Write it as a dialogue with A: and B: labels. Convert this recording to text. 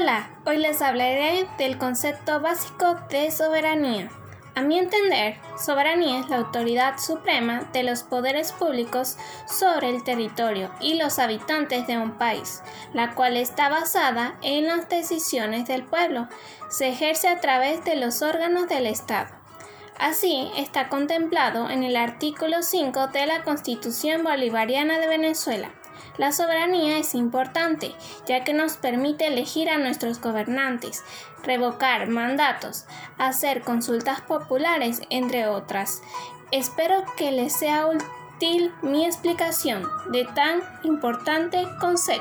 A: Hola, hoy les hablaré del concepto básico de soberanía. A mi entender, soberanía es la autoridad suprema de los poderes públicos sobre el territorio y los habitantes de un país, la cual está basada en las decisiones del pueblo. Se ejerce a través de los órganos del Estado. Así está contemplado en el artículo 5 de la Constitución Bolivariana de Venezuela. La soberanía es importante, ya que nos permite elegir a nuestros gobernantes, revocar mandatos, hacer consultas populares, entre otras. Espero que les sea útil mi explicación de tan importante concepto.